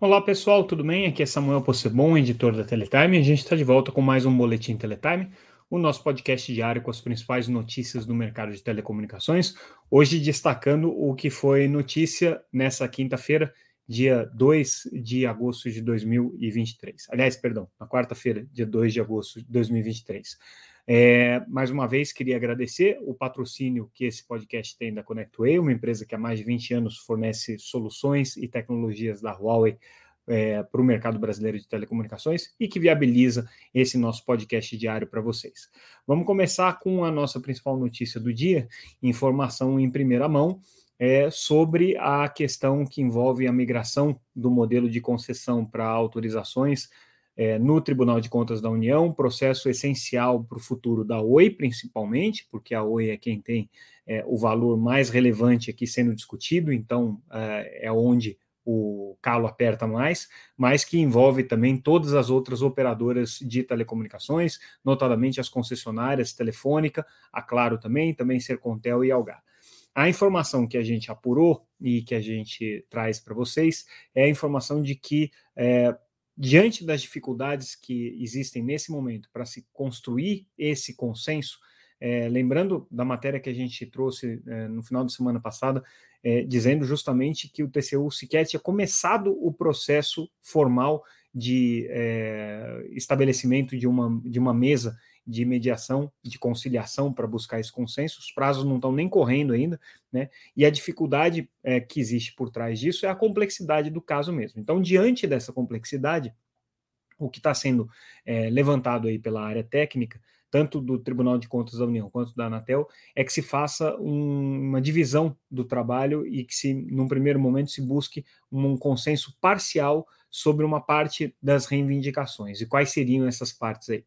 Olá pessoal, tudo bem? Aqui é Samuel Possebon, editor da Teletime. A gente está de volta com mais um Boletim Teletime, o nosso podcast diário com as principais notícias do mercado de telecomunicações. Hoje destacando o que foi notícia nessa quinta-feira, dia 2 de agosto de 2023. Aliás, perdão, na quarta-feira, dia 2 de agosto de 2023. É, mais uma vez, queria agradecer o patrocínio que esse podcast tem da ConnectWay, uma empresa que há mais de 20 anos fornece soluções e tecnologias da Huawei é, para o mercado brasileiro de telecomunicações e que viabiliza esse nosso podcast diário para vocês. Vamos começar com a nossa principal notícia do dia, informação em primeira mão. É, sobre a questão que envolve a migração do modelo de concessão para autorizações é, no Tribunal de Contas da União, processo essencial para o futuro da Oi, principalmente, porque a Oi é quem tem é, o valor mais relevante aqui sendo discutido, então é, é onde o calo aperta mais, mas que envolve também todas as outras operadoras de telecomunicações, notadamente as concessionárias Telefônica, a Claro também, também Sercontel e Algar. A informação que a gente apurou e que a gente traz para vocês é a informação de que é, diante das dificuldades que existem nesse momento para se construir esse consenso, é, lembrando da matéria que a gente trouxe é, no final de semana passada, é, dizendo justamente que o TCU sequer tinha começado o processo formal de estabelecimento de uma, de uma mesa de mediação, de conciliação para buscar esse consenso, os prazos não estão nem correndo ainda, né? E a dificuldade é, que existe por trás disso é a complexidade do caso mesmo. Então, diante dessa complexidade, o que está sendo é, levantado aí pela área técnica, tanto do Tribunal de Contas da União quanto da Anatel, é que se faça um, uma divisão do trabalho e que se, num primeiro momento, se busque um consenso parcial sobre uma parte das reivindicações. E quais seriam essas partes aí?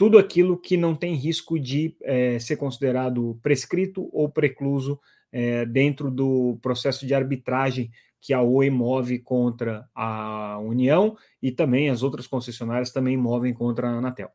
Tudo aquilo que não tem risco de é, ser considerado prescrito ou precluso é, dentro do processo de arbitragem que a Oi move contra a União e também as outras concessionárias também movem contra a Anatel.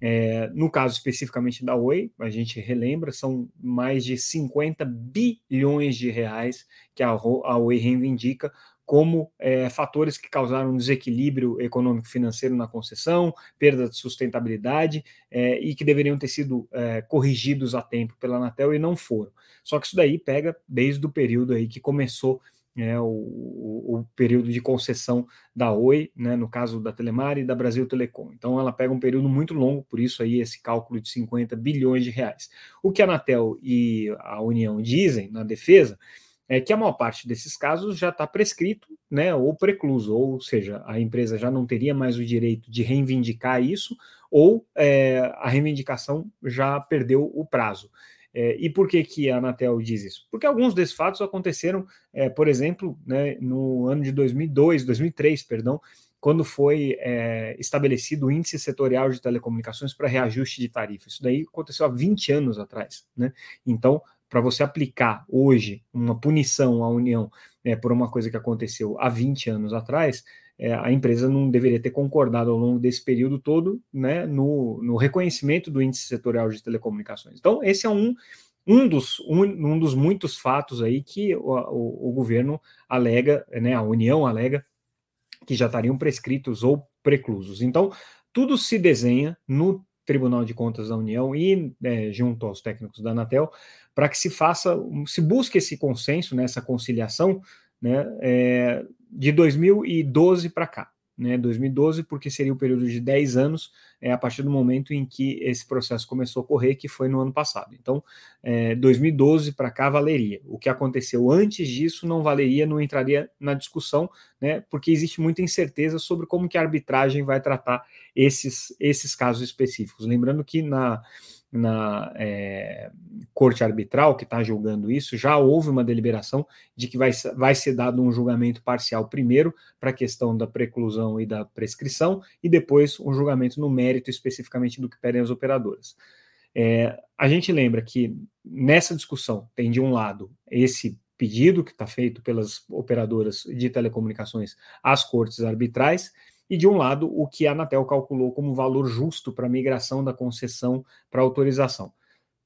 É, no caso especificamente da Oi, a gente relembra, são mais de 50 bilhões de reais que a, a Oi reivindica como é, fatores que causaram um desequilíbrio econômico-financeiro na concessão, perda de sustentabilidade é, e que deveriam ter sido é, corrigidos a tempo pela Anatel e não foram. Só que isso daí pega desde o período aí que começou o, o, o, período de concessão da Oi, né, no caso da Telemar e da Brasil Telecom. Então ela pega um período muito longo, por isso aí esse cálculo de 50 bilhões de reais. O que a Anatel e a União dizem na defesa é que a maior parte desses casos já está prescrito, né, ou precluso, ou seja, a empresa já não teria mais o direito de reivindicar isso, ou é, a reivindicação já perdeu o prazo. É, e por que, que a Anatel diz isso? Porque alguns desses fatos aconteceram, é, por exemplo, né, no ano de 2002, 2003, perdão, quando foi é, estabelecido o índice setorial de telecomunicações para reajuste de tarifa. Isso daí aconteceu há 20 anos atrás. Né? Então, para você aplicar hoje uma punição à União é, por uma coisa que aconteceu há 20 anos atrás, é, a empresa não deveria ter concordado ao longo desse período todo né, no, no reconhecimento do índice setorial de telecomunicações. Então, esse é um, um dos, um, um dos muitos fatos aí que o, o, o, governo alega, né, a União alega, que já estariam prescritos ou preclusos. Então, tudo se desenha no Tribunal de Contas da União e é, junto aos técnicos da Anatel, para que se faça, se busque esse consenso, né, essa conciliação, né, é, de 2012 para cá né, 2012, porque seria o período de 10 anos é, a partir do momento em que esse processo começou a correr, que foi no ano passado. Então, é, 2012 para cá valeria. O que aconteceu antes disso não valeria, não entraria na discussão, né, porque existe muita incerteza sobre como que a arbitragem vai tratar esses, esses casos específicos. Lembrando que na na é, corte arbitral que está julgando isso, já houve uma deliberação de que vai, vai ser dado um julgamento parcial primeiro para a questão da preclusão e da prescrição, e depois um julgamento no mérito especificamente do que pedem as operadoras. É, a gente lembra que nessa discussão tem de um lado esse pedido que está feito pelas operadoras de telecomunicações às cortes arbitrais, e de um lado o que a Anatel calculou como valor justo para a migração da concessão para autorização.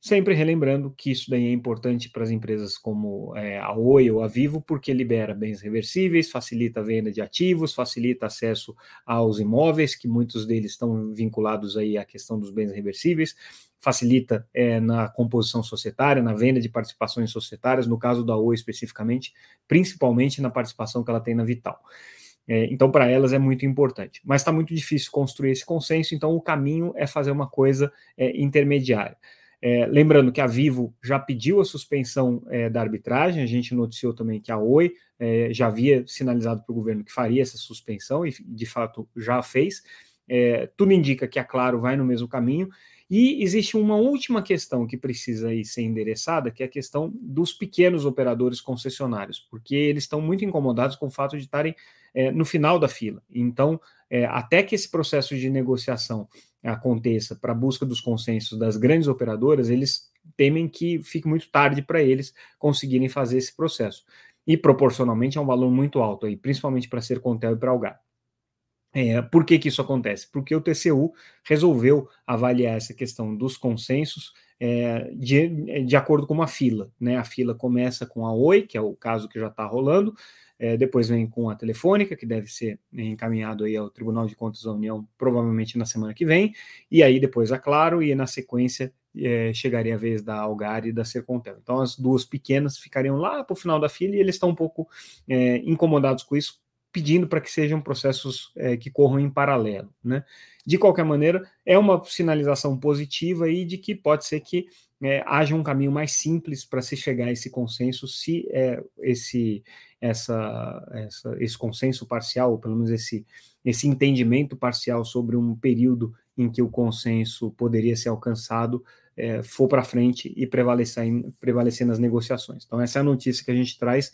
Sempre relembrando que isso daí é importante para as empresas como é, a Oi ou a Vivo, porque libera bens reversíveis, facilita a venda de ativos, facilita acesso aos imóveis, que muitos deles estão vinculados aí à questão dos bens reversíveis, facilita é, na composição societária, na venda de participações societárias, no caso da Oi especificamente, principalmente na participação que ela tem na Vital. É, então, para elas é muito importante. Mas está muito difícil construir esse consenso, então o caminho é fazer uma coisa é, intermediária. É, lembrando que a Vivo já pediu a suspensão é, da arbitragem, a gente noticiou também que a Oi é, já havia sinalizado para o governo que faria essa suspensão e de fato já fez. É, tudo indica que a Claro vai no mesmo caminho. E existe uma última questão que precisa aí ser endereçada, que é a questão dos pequenos operadores concessionários, porque eles estão muito incomodados com o fato de estarem é, no final da fila. Então, é, até que esse processo de negociação aconteça para a busca dos consensos das grandes operadoras, eles temem que fique muito tarde para eles conseguirem fazer esse processo. E proporcionalmente é um valor muito alto aí, principalmente para ser Contel e para Algar. É, por que, que isso acontece? Porque o TCU resolveu avaliar essa questão dos consensos é, de, de acordo com uma fila. Né? A fila começa com a Oi, que é o caso que já está rolando, é, depois vem com a Telefônica, que deve ser encaminhado aí ao Tribunal de Contas da União, provavelmente na semana que vem, e aí depois a Claro, e na sequência é, chegaria a vez da Algar e da Sercontel. Então as duas pequenas ficariam lá para o final da fila e eles estão um pouco é, incomodados com isso, pedindo para que sejam processos é, que corram em paralelo. Né? De qualquer maneira, é uma sinalização positiva aí de que pode ser que é, haja um caminho mais simples para se chegar a esse consenso, se é, esse, essa, essa, esse consenso parcial, ou pelo menos esse, esse entendimento parcial sobre um período em que o consenso poderia ser alcançado, é, for para frente e prevalecer, prevalecer nas negociações. Então, essa é a notícia que a gente traz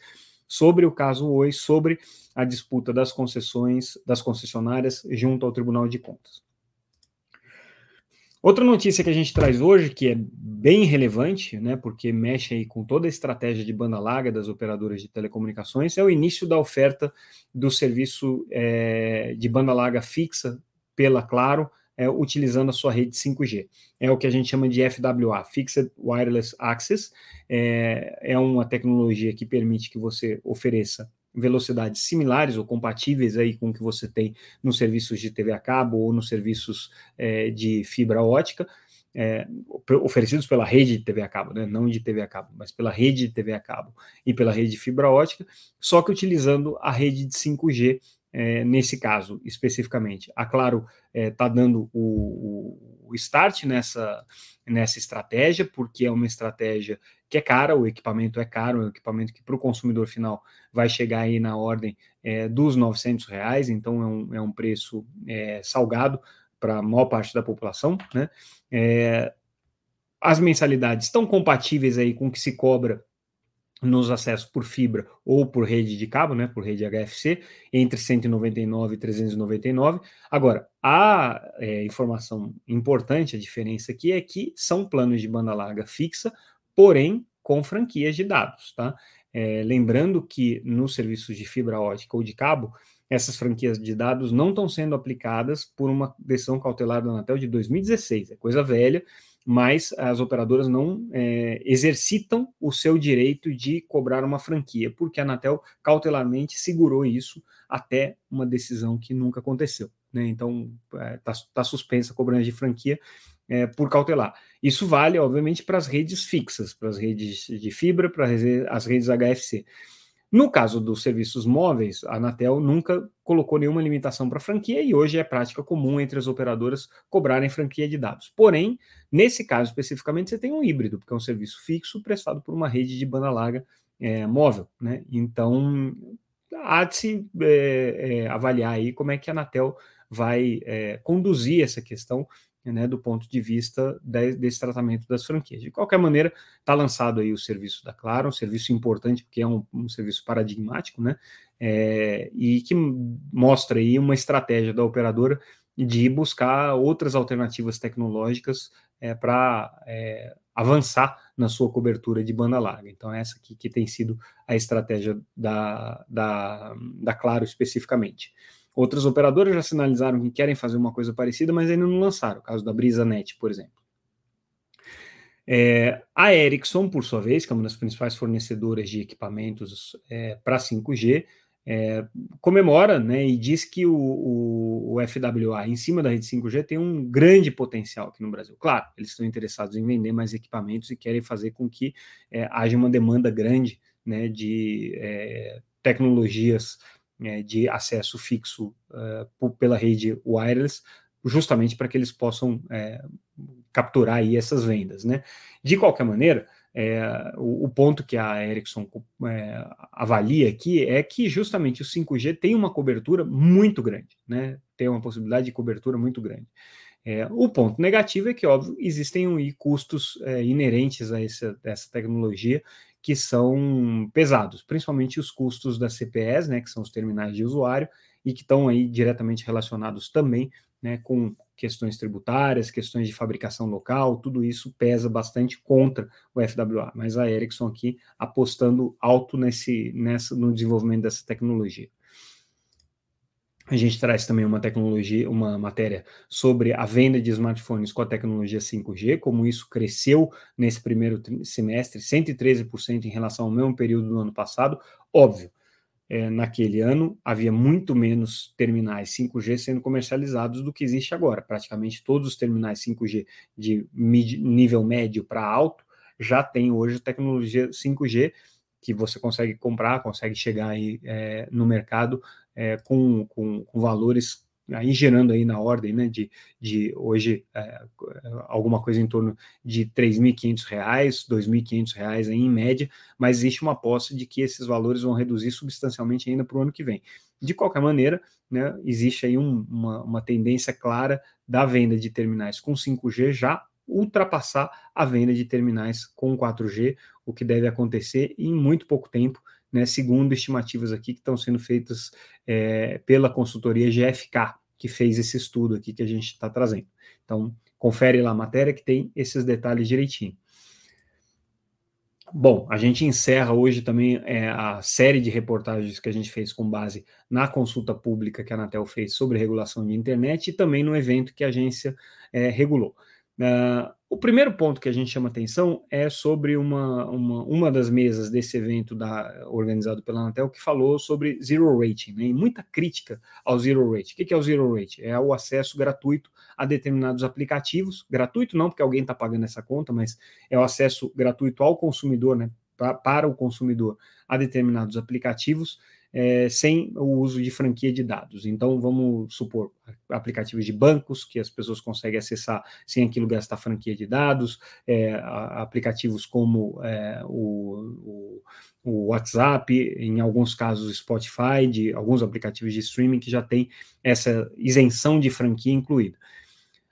sobre o caso Oi, sobre a disputa das concessões das concessionárias junto ao Tribunal de Contas. Outra notícia que a gente traz hoje, que é bem relevante, né, porque mexe aí com toda a estratégia de banda larga das operadoras de telecomunicações, é o início da oferta do serviço é, de banda larga fixa pela Claro é, utilizando a sua rede 5G. É o que a gente chama de FWA, Fixed Wireless Access. É, é uma tecnologia que permite que você ofereça velocidades similares ou compatíveis aí com o que você tem nos serviços de TV a cabo ou nos serviços é, de fibra ótica, é, oferecidos pela rede de TV a cabo, né? não de TV a cabo, mas pela rede de TV a cabo e pela rede de fibra ótica, só que utilizando a rede de 5G é, nesse caso especificamente. A Claro está é, tá dando o, o, start nessa, nessa estratégia, porque é uma estratégia que é cara, o equipamento é caro, é um equipamento que para o consumidor final vai chegar aí na ordem é, dos 900 reais, então é um, é um preço é, salgado para a maior parte da população, né? É, as mensalidades estão compatíveis aí com o que se cobra nos acessos por fibra ou por rede de cabo, né, por rede HFC, entre 199 e 399. Agora, a é, informação importante, a diferença aqui é que são planos de banda larga fixa, porém com franquias de dados, tá? É, lembrando que nos serviços de fibra ótica ou de cabo, essas franquias de dados não estão sendo aplicadas por uma decisão cautelar da Anatel de 2016, é coisa velha, mas as operadoras não é, exercitam o seu direito de cobrar uma franquia, porque a Anatel cautelarmente segurou isso até uma decisão que nunca aconteceu. Né? Então, está é, tá, suspensa a cobrança de franquia é, por cautelar. Isso vale, obviamente, para as redes fixas, para as redes de fibra, para as redes HFC. No caso dos serviços móveis, a Anatel nunca colocou nenhuma limitação para franquia e hoje é prática comum entre as operadoras cobrarem franquia de dados. Porém, nesse caso especificamente, você tem um híbrido, porque é um serviço fixo prestado por uma rede de banda larga é, móvel. Né? Então, há de se é, é, avaliar aí como é que a Anatel vai é, conduzir essa questão né, do ponto de vista de, desse tratamento das franquias. De qualquer maneira, está lançado aí o serviço da Claro, um serviço importante, porque é um, um serviço paradigmático, né, é, e que mostra aí uma estratégia da operadora de buscar outras alternativas tecnológicas é, para é, avançar na sua cobertura de banda larga. Então, essa aqui que tem sido a estratégia da, da, da Claro especificamente. Outras operadoras já sinalizaram que querem fazer uma coisa parecida, mas ainda não lançaram, o caso da BrisaNet, por exemplo. É, a Ericsson, por sua vez, que é uma das principais fornecedoras de equipamentos é, para 5G, é, comemora né, e diz que o, o, o, FWA em cima da rede 5G tem um grande potencial aqui no Brasil. Claro, eles estão interessados em vender mais equipamentos e querem fazer com que é, haja uma demanda grande né, de é, tecnologias é, de acesso fixo é, pela rede wireless, justamente para que eles possam é, capturar aí essas vendas. Né? De qualquer maneira, é, o, o, ponto que a Ericsson é, avalia aqui é que justamente o 5G tem uma cobertura muito grande, né? tem uma possibilidade de cobertura muito grande. É, o ponto negativo é que, óbvio, existem custos inerentes a essa, essa tecnologia que são pesados, principalmente os custos da CPS, né, que são os terminais de usuário, e que estão aí diretamente relacionados também né, com questões tributárias, questões de fabricação local, tudo isso pesa bastante contra o FWA. Mas a Ericsson aqui apostando alto nesse, nessa, no desenvolvimento dessa tecnologia. A gente traz também uma tecnologia, uma matéria sobre a venda de smartphones com a tecnologia 5G, como isso cresceu nesse primeiro semestre, 113% em relação ao mesmo período do ano passado. Óbvio, é, naquele ano havia muito menos terminais 5G sendo comercializados do que existe agora. Praticamente todos os terminais 5G de nível médio para alto já têm hoje tecnologia 5G que você consegue comprar, consegue chegar aí é, no mercado é, com, com, com valores aí gerando aí na ordem né, de, de hoje é, alguma coisa em torno de R$ 3.500, R$ 2.500 em média, mas existe uma aposta de que esses valores vão reduzir substancialmente ainda para o ano que vem. De qualquer maneira, né, existe aí um, uma, uma tendência clara da venda de terminais com 5G já ultrapassar a venda de terminais com 4G, o que deve acontecer em muito pouco tempo, né, segundo estimativas aqui que estão sendo feitas é, pela consultoria GFK, que fez esse estudo aqui que a gente está trazendo. Então, confere lá a matéria que tem esses detalhes direitinho. Bom, a gente encerra hoje também é, a série de reportagens que a gente fez com base na consulta pública que a Anatel fez sobre regulação de internet e também no evento que a agência é, regulou. Uh, o primeiro ponto que a gente chama atenção é sobre uma, uma, uma das mesas desse evento da, organizado pela Anatel que falou sobre zero rating, né, e muita crítica ao zero rating. O que é o zero rating? É o acesso gratuito a determinados aplicativos, gratuito não porque alguém está pagando essa conta, mas é o acesso gratuito ao consumidor, né, pra, para o consumidor a determinados aplicativos é, sem o uso de franquia de dados. Então, vamos supor aplicativos de bancos que as pessoas conseguem acessar sem aquilo gastar franquia de dados, é, aplicativos como é, o, o, o, WhatsApp, em alguns casos Spotify, de alguns aplicativos de streaming que já tem essa isenção de franquia incluída.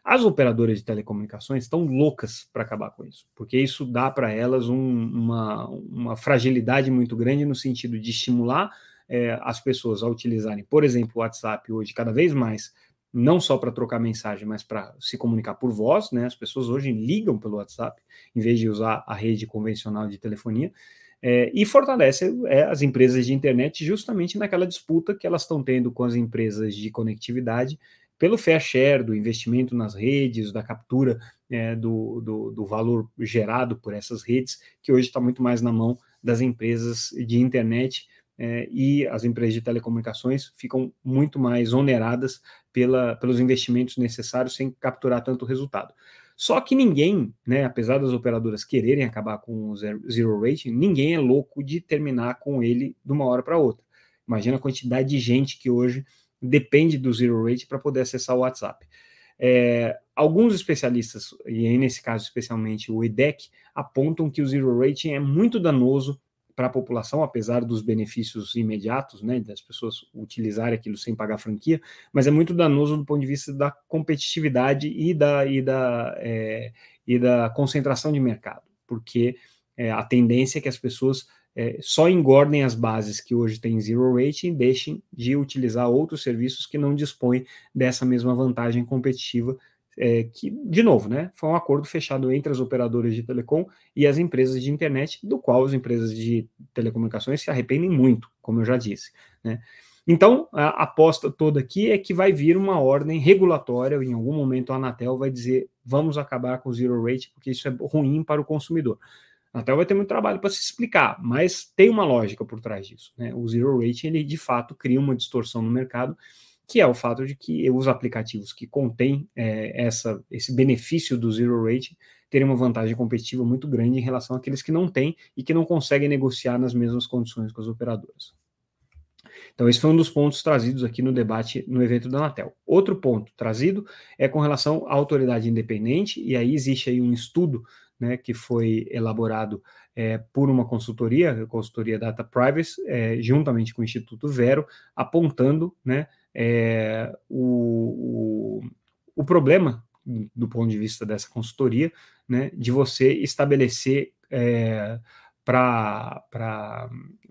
As operadoras de telecomunicações estão loucas para acabar com isso, porque isso dá para elas um, uma, uma fragilidade muito grande no sentido de estimular é, as pessoas a utilizarem, por exemplo, o WhatsApp hoje cada vez mais, não só para trocar mensagem, mas para se comunicar por voz, né? As pessoas hoje ligam pelo WhatsApp em vez de usar a rede convencional de telefonia. É, e fortalece é, as empresas de internet justamente naquela disputa que elas estão tendo com as empresas de conectividade pelo fair share, do investimento nas redes, da captura é, do, do, do, valor gerado por essas redes, que hoje está muito mais na mão das empresas de internet, é, e as empresas de telecomunicações ficam muito mais oneradas pela, pelos investimentos necessários sem capturar tanto resultado. Só que ninguém, né, apesar das operadoras quererem acabar com o zero, rating, ninguém é louco de terminar com ele de uma hora para outra. Imagina a quantidade de gente que hoje depende do zero rating para poder acessar o WhatsApp. É, alguns especialistas, e aí nesse caso especialmente o IDEC, apontam que o zero rating é muito danoso para a população, apesar dos benefícios imediatos, né, das pessoas utilizarem aquilo sem pagar franquia, mas é muito danoso do ponto de vista da competitividade e da, e da, é, e da concentração de mercado, porque é, a tendência é que as pessoas é, só engordem as bases que hoje têm zero rating e deixem de utilizar outros serviços que não dispõem dessa mesma vantagem competitiva é, que, de novo, né, foi um acordo fechado entre as operadoras de telecom e as empresas de internet, do qual as empresas de telecomunicações se arrependem muito, como eu já disse. Né. Então, a aposta toda aqui é que vai vir uma ordem regulatória, em algum momento a Anatel vai dizer vamos acabar com o zero rate, porque isso é ruim para o consumidor. A Anatel vai ter muito trabalho para se explicar, mas tem uma lógica por trás disso. Né? O zero rate, ele de fato cria uma distorção no mercado, que é o fato de que os aplicativos que contêm é, essa, esse benefício do zero rate terem uma vantagem competitiva muito grande em relação àqueles que não têm e que não conseguem negociar nas mesmas condições com as operadoras. Então, esse foi um dos pontos trazidos aqui no debate no evento da Anatel. Outro ponto trazido é com relação à autoridade independente, e aí existe aí um estudo né, que foi elaborado é, por uma consultoria, a consultoria Data Privacy, é, juntamente com o Instituto Vero, apontando né, é, o, o, o, problema, do ponto de vista dessa consultoria, né, de você estabelecer é, para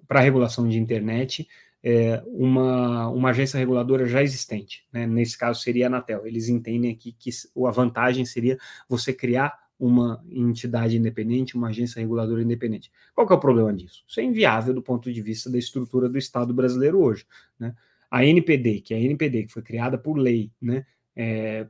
a regulação de internet é, uma, uma agência reguladora já existente. Né? Nesse caso seria a Anatel. Eles entendem aqui que a vantagem seria você criar uma entidade independente, uma agência reguladora independente. Qual que é o problema disso? Isso é inviável do ponto de vista da estrutura do Estado brasileiro hoje. Né? A NPD, que é a NPD, que foi criada por lei, né, é,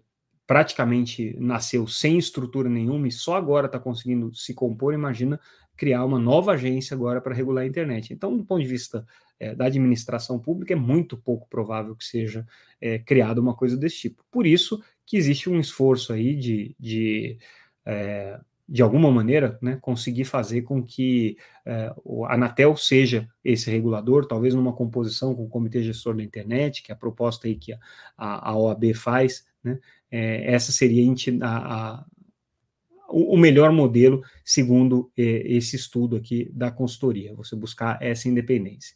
praticamente nasceu sem estrutura nenhuma e só agora está conseguindo se compor, imagina criar uma nova agência agora para regular a internet. Então, do ponto de vista é, da administração pública, é muito pouco provável que seja é, criada uma coisa desse tipo. Por isso que existe um esforço aí de, de, é, de alguma maneira, né, conseguir fazer com que é, a Anatel seja esse regulador, talvez numa composição com o Comitê Gestor da Internet, que é a proposta aí que a, a OAB faz, né, é, essa seria a, a o melhor modelo, segundo eh, esse estudo aqui da consultoria, você buscar essa independência.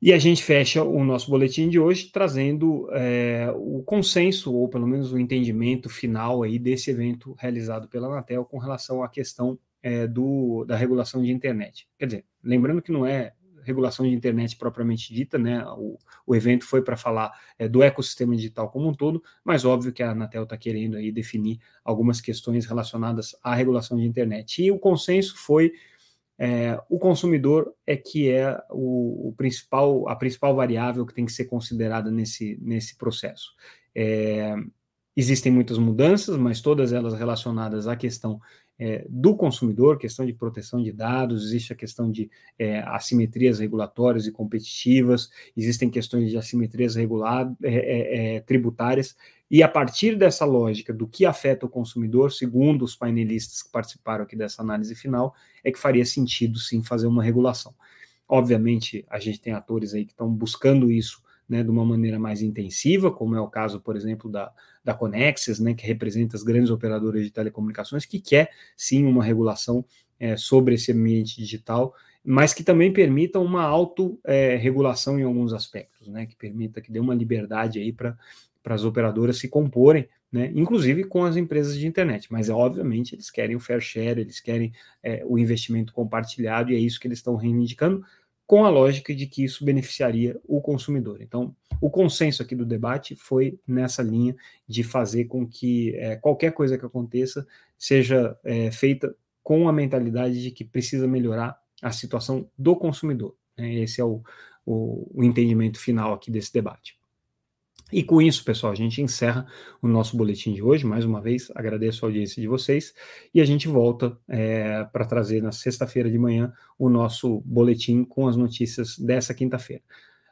E a gente fecha o nosso boletim de hoje trazendo é, o consenso, ou pelo menos o entendimento final aí desse evento realizado pela Anatel com relação à questão é, do, da regulação de internet. Quer dizer, lembrando que não é regulação de internet propriamente dita, né? O, o evento foi para falar é, do ecossistema digital como um todo, mas óbvio que a Anatel está querendo aí definir algumas questões relacionadas à regulação de internet. E o consenso foi é, o consumidor é que é o, o, principal, a principal variável que tem que ser considerada nesse, nesse processo. É, existem muitas mudanças, mas todas elas relacionadas à questão é, do consumidor, questão de proteção de dados, existe a questão de é, assimetrias regulatórias e competitivas, existem questões de assimetrias regular, é, é, é, tributárias, e a partir dessa lógica do que afeta o consumidor, segundo os painelistas que participaram aqui dessa análise final, é que faria sentido sim fazer uma regulação. Obviamente, a gente tem atores aí que estão buscando isso né, de uma maneira mais intensiva, como é o caso, por exemplo, da, da Conexis, né, que representa as grandes operadoras de telecomunicações, que quer sim uma regulação é, sobre esse ambiente digital, mas que também permita uma autorregulação em alguns aspectos, né, que permita que dê uma liberdade aí para as operadoras se comporem, né, inclusive com as empresas de internet. Mas, obviamente, eles querem o fair share, eles querem é, o investimento compartilhado, e é isso que eles estão reivindicando, com a lógica de que isso beneficiaria o consumidor. Então, o consenso aqui do debate foi nessa linha de fazer com que é, qualquer coisa que aconteça seja é, feita com a mentalidade de que precisa melhorar a situação do consumidor. Né? Esse é o, o, o entendimento final aqui desse debate. E com isso, pessoal, a gente encerra o nosso boletim de hoje. Mais uma vez, agradeço a audiência de vocês e a gente volta é, para trazer na sexta-feira de manhã o nosso boletim com as notícias dessa quinta-feira.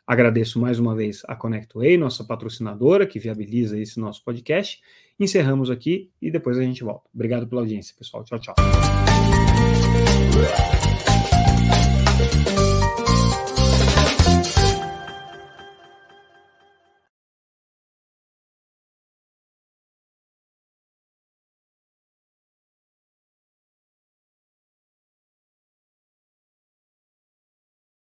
Agradeço mais uma vez a ConnectWay, nossa patrocinadora, que viabiliza esse nosso podcast. Encerramos aqui e depois a gente volta. Obrigado pela audiência, pessoal. Tchau, tchau. you